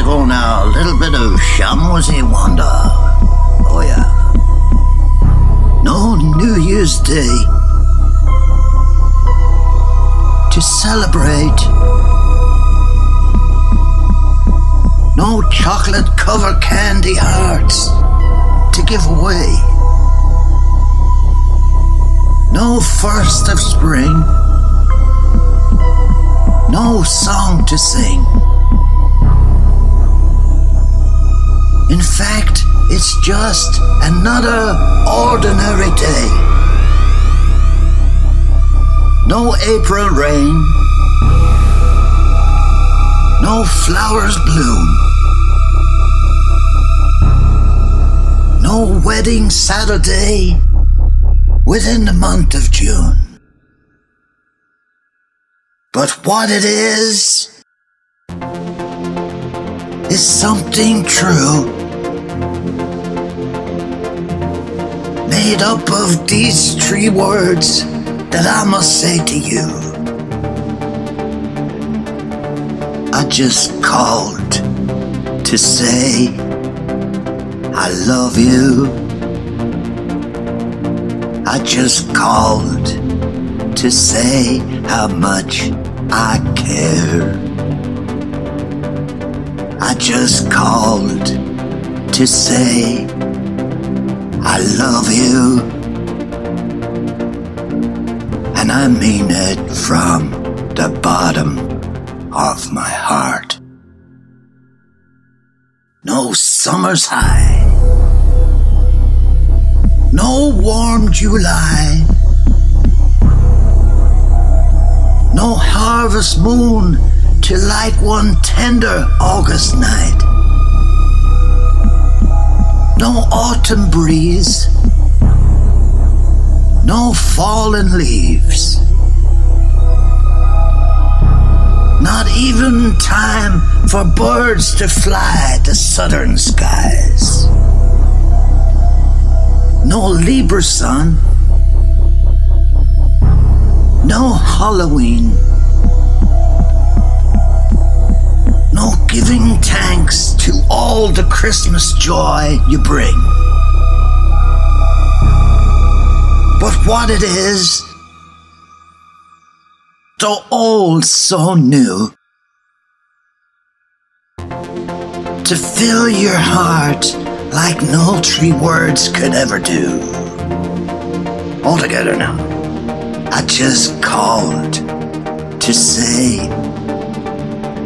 So now, a little bit of Shamoozey wonder. Oh yeah. No New Year's Day to celebrate. No chocolate cover candy hearts to give away. No first of spring. No song to sing. It's just another ordinary day. No April rain. No flowers bloom. No wedding Saturday within the month of June. But what it is, is something true. Made up of these three words that I must say to you. I just called to say I love you. I just called to say how much I care. I just called to say I love you. And I mean it from the bottom of my heart. No summer's high. No warm July. No harvest moon to light one tender August night. No autumn breeze. No fallen leaves. Not even time for birds to fly to southern skies. No Libra sun. No Halloween. Giving thanks to all the Christmas joy you bring. But what it is, so old, so new, to fill your heart like no three words could ever do. All together now. I just called to say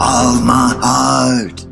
Of my heart.